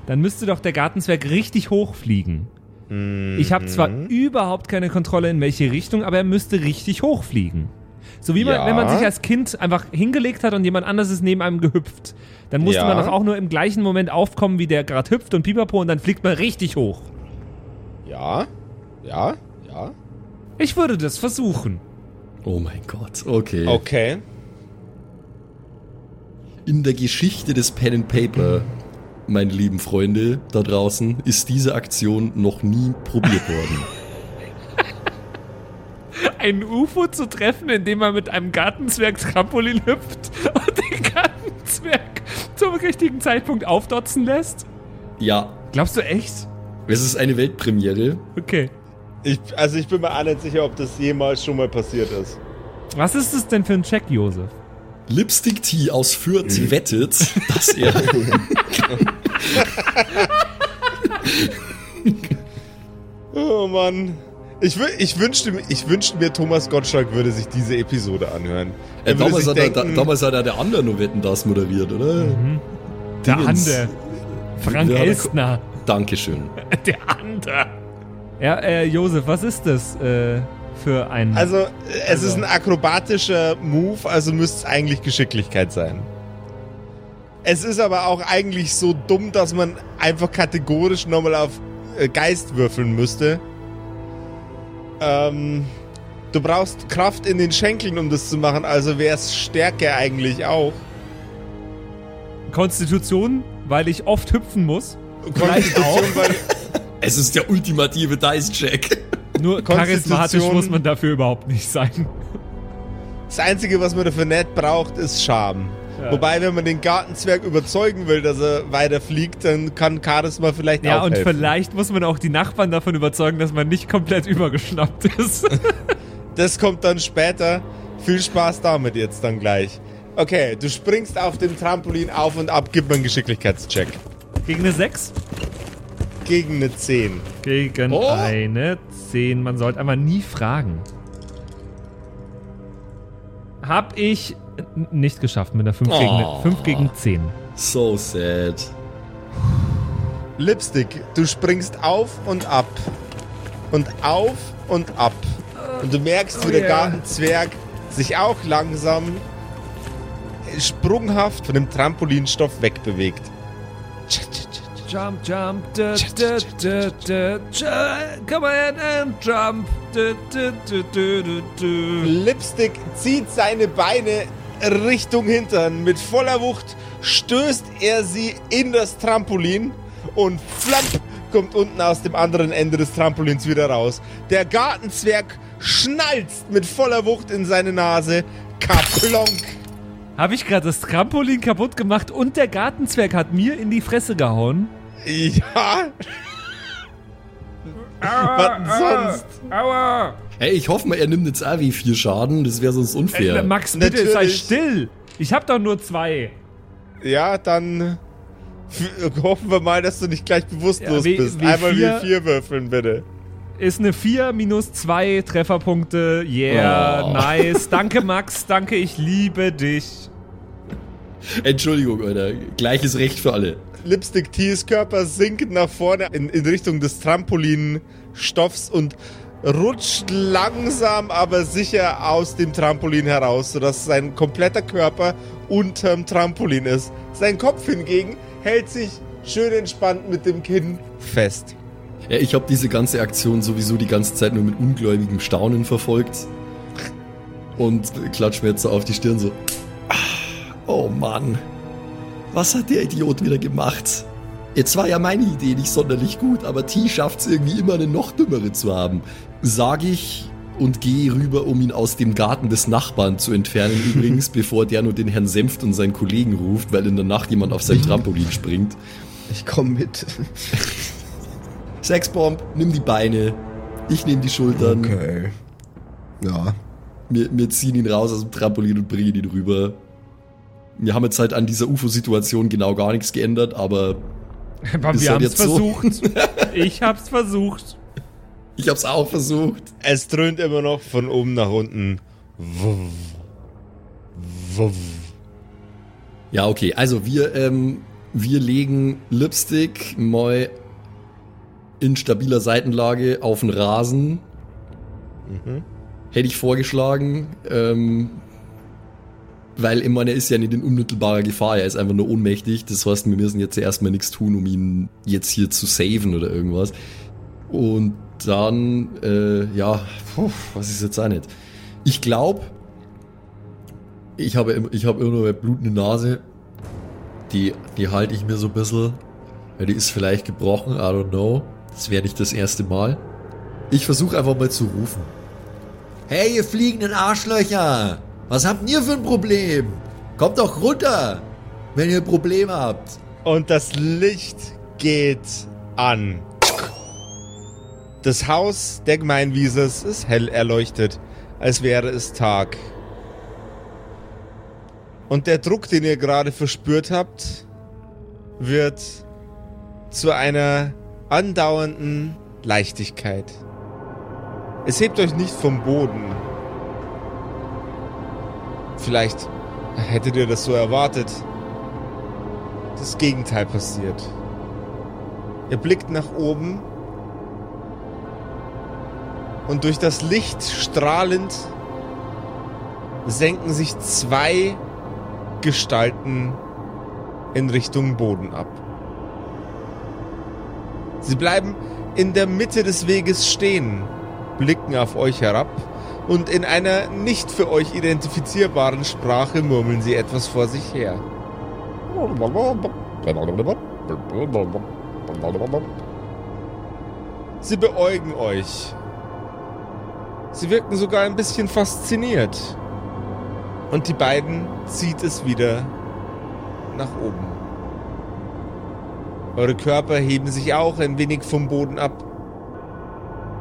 dann müsste doch der Gartenzwerg richtig hochfliegen. Ich habe zwar überhaupt keine Kontrolle in welche Richtung, aber er müsste richtig hochfliegen. So wie man, Ja. wenn man sich als Kind einfach hingelegt hat und jemand anderes ist neben einem gehüpft, dann musste Ja. man doch auch nur im gleichen Moment aufkommen, wie der gerade hüpft und pipapo und dann fliegt man richtig hoch. Ja. Ja. Ja. Ich würde das versuchen. Oh mein Gott, okay. Okay. In der Geschichte des Pen and Paper, meine lieben Freunde da draußen, ist diese Aktion noch nie probiert worden. (laughs) ein UFO zu treffen, indem man mit einem Gartenzwerg Trampolin hüpft (laughs) und den Gartenzwerg zum richtigen Zeitpunkt aufdotzen lässt? Ja, Glaubst du echt? es ist eine Weltpremiere. Okay. Ich, also ich bin mir auch nicht sicher, ob das jemals schon mal passiert ist. Was ist das denn für ein Check, Josef? Lipstick Tea aus Fürth wettet, dass er (laughs) Oh Mann. Ich, ich, wünschte, mir- ich wünschte mir, Thomas Gottschalk würde sich diese Episode anhören. Er würde damals, hat er, denken, da, damals hat er der andere nur Wetten das moderiert, oder? Der Dingens. Ande. Frank Ja, Elstner. Dankeschön. (laughs) Der Ande. Ja, äh, Josef, was ist das äh, für ein... Also, äh, es Also- ist ein akrobatischer Move, also müsste es eigentlich Geschicklichkeit sein. Es ist aber auch eigentlich so dumm, dass man einfach kategorisch nochmal auf äh, Geist würfeln müsste. Ähm, du brauchst Kraft in den Schenkeln, um das zu machen, also wäre es Stärke eigentlich auch. Konstitution, weil ich oft hüpfen muss. Vielleicht Konstitution, weil (laughs) Es ist der ultimative Dice-Check. Nur charismatisch muss man dafür überhaupt nicht sein. Das Einzige, was man dafür nicht braucht, ist Charme. Ja. Wobei, wenn man den Gartenzwerg überzeugen will, dass er weiter fliegt, dann kann Charisma vielleicht Ja, auch und helfen. vielleicht muss man auch die Nachbarn davon überzeugen, dass man nicht komplett (laughs) übergeschnappt ist. (laughs) Das kommt dann später. Viel Spaß damit jetzt dann gleich. Okay, du springst auf dem Trampolin auf und ab, gib mir einen Geschicklichkeitscheck. Gegen eine 6? Gegen eine 10. Gegen Oh. eine 10. Man sollte einmal nie fragen. Hab ich nicht geschafft mit einer 5 gegen, Oh. eine 5 gegen 10. So sad. Lipstick, du springst auf und ab. Und auf und ab. Und du merkst, wie Oh der yeah. Gartenzwerg sich auch langsam sprunghaft von dem Trampolinstoff wegbewegt. Jump, jump, da, da, da, da, come on and jump. Da, da, da, da, da, da. Lipstick zieht seine Beine Richtung Hintern. Mit voller Wucht stößt er sie in das Trampolin und flamp kommt unten aus dem anderen Ende des Trampolins wieder raus. Der Gartenzwerg schnalzt mit voller Wucht in seine Nase. Kaplonk. Hab ich gerade das Trampolin kaputt gemacht und der Gartenzwerg hat mir in die Fresse gehauen? Ja. Was denn sonst? Aua! Hey, ich hoffe mal, er nimmt jetzt auch wie vier Schaden, das wäre sonst unfair. Äh, Max, bitte sei Natürlich. still. Ich hab doch nur zwei. Ja, dann (laughs) hoffen wir mal, dass du nicht gleich bewusstlos Ja, wie- bist. wie Einmal vier- wie vier würfeln, bitte. Ist eine 4 minus 2 Trefferpunkte. Yeah, Oh. nice. Danke, Max. Danke, ich liebe dich. Entschuldigung, Alter. Gleiches Recht für alle. Lipstick Tees Körper sinkt nach vorne in, in Richtung des Trampolinstoffs und rutscht langsam, aber sicher aus dem Trampolin heraus, sodass sein kompletter Körper unterm Trampolin ist. Sein Kopf hingegen hält sich schön entspannt mit dem Kinn fest. Ja, ich habe diese ganze Aktion sowieso die ganze Zeit nur mit ungläubigem Staunen verfolgt. Und klatsch mir jetzt so auf die Stirn so. "Ah, Oh Mann. Was hat der Idiot wieder gemacht? Jetzt war ja meine Idee nicht sonderlich gut, aber T schafft's irgendwie immer eine noch dümmere zu haben. Sag ich und gehe rüber, um ihn aus dem Garten des Nachbarn zu entfernen übrigens, (laughs) bevor der nur den Herrn Senft und seinen Kollegen ruft, weil in der Nacht jemand auf sein Trampolin springt. Ich komme mit. (laughs) Sexbomb, nimm die Beine. Ich nehme die Schultern. Okay. Ja. Wir, wir ziehen ihn raus aus dem Trampolin und bringen ihn rüber. Wir haben jetzt halt an dieser UFO-Situation genau gar nichts geändert, aber (laughs) Aber wir halt haben es jetzt so. versucht. (laughs) ich hab's versucht. ich hab's auch versucht. Es dröhnt immer noch von oben nach unten. Wuff. Wuff. Ja, okay. Also wir, ähm, wir legen Lipstick mal in stabiler Seitenlage auf den Rasen. Hätte ich vorgeschlagen, ähm, weil ich meine, er ist ja nicht in unmittelbarer Gefahr, er ist einfach nur ohnmächtig. Das heißt, wir müssen jetzt erstmal nichts tun, um ihn jetzt hier zu saven oder irgendwas. Und dann, äh, ja, puh, was ist jetzt auch nicht. Ich glaube, ich habe, ich habe immer noch eine blutende Nase. Die, die halte ich mir so ein bisschen. Die ist vielleicht gebrochen, I don't know. Das wäre nicht das erste Mal. Ich versuche einfach mal zu rufen. Hey, ihr fliegenden Arschlöcher! Was habt ihr für ein Problem? Kommt doch runter, wenn ihr ein Problem habt. Und das Licht geht an. Das Haus der Gemeinwiesers ist hell erleuchtet, als wäre es Tag. Und der Druck, den ihr gerade verspürt habt, wird zu einer andauernden Leichtigkeit. Es hebt euch nicht vom Boden. Vielleicht hättet ihr das so erwartet. Das Gegenteil passiert. Ihr blickt nach oben und durch das Licht strahlend senken sich zwei Gestalten in Richtung Boden ab. Sie bleiben in der Mitte des Weges stehen, blicken auf euch herab und in einer nicht für euch identifizierbaren Sprache murmeln sie etwas vor sich her. Sie beäugen euch. Sie wirken sogar ein bisschen fasziniert. Und die beiden zieht es wieder nach oben. Eure Körper heben sich auch ein wenig vom Boden ab.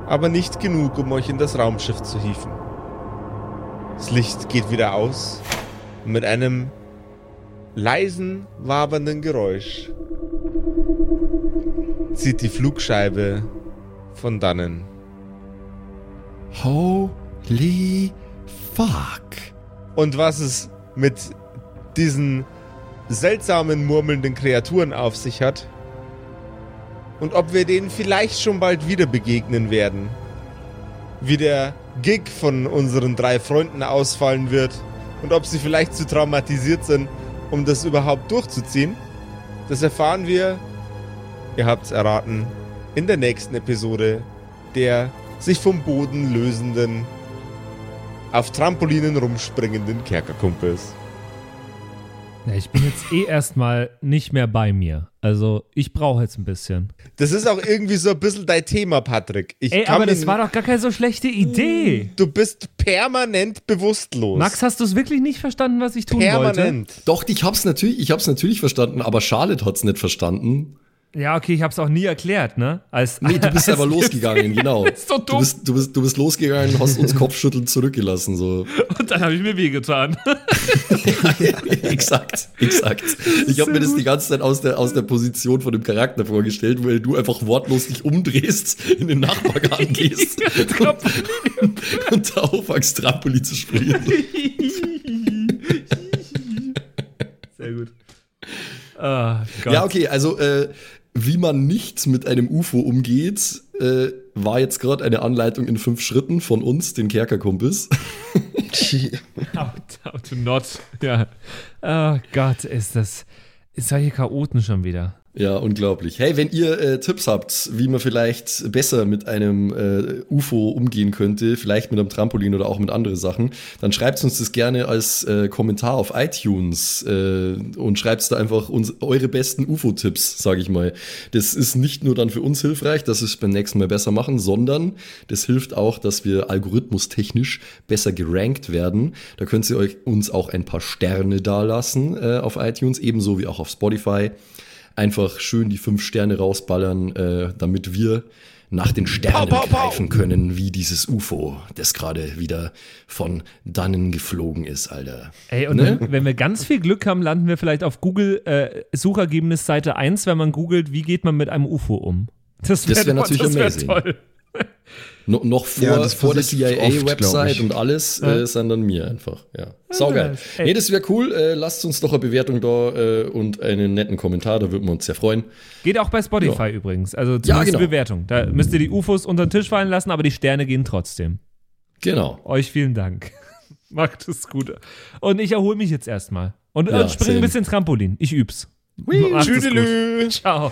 Aber nicht genug, um euch in das Raumschiff zu hieven. Das Licht geht wieder aus. Und mit einem leisen, wabernden Geräusch zieht die Flugscheibe von dannen. Holy fuck. Und was es mit diesen seltsamen murmelnden Kreaturen auf sich hat und ob wir denen vielleicht schon bald wieder begegnen werden. Wie der Gig von unseren drei Freunden ausfallen wird und ob sie vielleicht zu traumatisiert sind, um das überhaupt durchzuziehen, das erfahren wir, ihr habt's erraten, in der nächsten Episode der sich vom Boden lösenden, auf Trampolinen rumspringenden Kerkerkumpels. Ich bin jetzt eh erstmal nicht mehr bei mir. Also, ich brauche jetzt ein bisschen. Das ist auch irgendwie so ein bisschen dein Thema, Patrick. Ich Ey, aber das war doch gar keine so schlechte Idee. Du bist permanent bewusstlos. Max, hast du es wirklich nicht verstanden, was ich tun wollte? permanent. Doch, ich hab's natürlich, ich hab's natürlich verstanden, aber Charlotte hat's nicht verstanden. Ja, okay, ich habe es auch nie erklärt, ne? Als, Nee, du bist (laughs) als aber losgegangen, genau. ist so dumm. Du bist, du bist, du bist losgegangen und hast uns Kopfschütteln zurückgelassen, so. (laughs) Und dann habe ich mir wehgetan. (laughs) exakt, exakt. Ich habe mir das die ganze Zeit aus der, aus der Position von dem Charakter vorgestellt, weil du einfach wortlos dich umdrehst, in den Nachbargarten gehst und, und da aufwachst, Trampolin zu spielen. Sehr gut. Gott. Ja, okay, also äh, wie man nicht mit einem UFO umgeht, äh, war jetzt gerade eine Anleitung in fünf Schritten von uns, den Kerkerkumpels. (laughs) How, how to not. Ja. Oh Gott, ist das. Solche Chaoten schon wieder. Ja, unglaublich. Hey, wenn ihr äh, Tipps habt, wie man vielleicht besser mit einem äh, UFO umgehen könnte, vielleicht mit einem Trampolin oder auch mit anderen Sachen, dann schreibt uns das gerne als äh, Kommentar auf iTunes äh, und schreibt da einfach uns, eure besten UFO-Tipps, sage ich mal. Das ist nicht nur dann für uns hilfreich, dass wir es beim nächsten Mal besser machen, sondern das hilft auch, dass wir algorithmustechnisch besser gerankt werden. Da könnt ihr euch uns auch ein paar Sterne dalassen äh, auf iTunes, ebenso wie auch auf Spotify. Einfach schön die fünf Sterne rausballern, äh, damit wir nach den Sternen Pow, pow, pow. greifen können, wie dieses UFO, das gerade wieder von dannen geflogen ist, Alter. Ey, und Ne? wenn, wenn wir ganz viel Glück haben, landen wir vielleicht auf Google äh, Suchergebnis Seite 1, wenn man googelt, wie geht man mit einem UFO um. Das Das wär natürlich das wär amazing. toll. No, noch vor, Ja, vor der CIA-Website und alles äh, ist dann dann mir einfach. Ja. Saugeil. nice. Ey. Nee, das wäre cool. Äh, lasst uns doch eine Bewertung da äh, und einen netten Kommentar, da würden wir uns sehr freuen. Geht auch bei Spotify übrigens. Also zumindest Ja, genau. die Bewertung. Da müsst ihr die UFOs unter den Tisch fallen lassen, aber die Sterne gehen trotzdem. Genau. Euch vielen Dank. (laughs) Macht es gut. Und ich erhole mich jetzt erstmal. Und, Ja, und springe ein bisschen Trampolin. Ich üb's. Macht es gut. Tschüdelü. Ciao.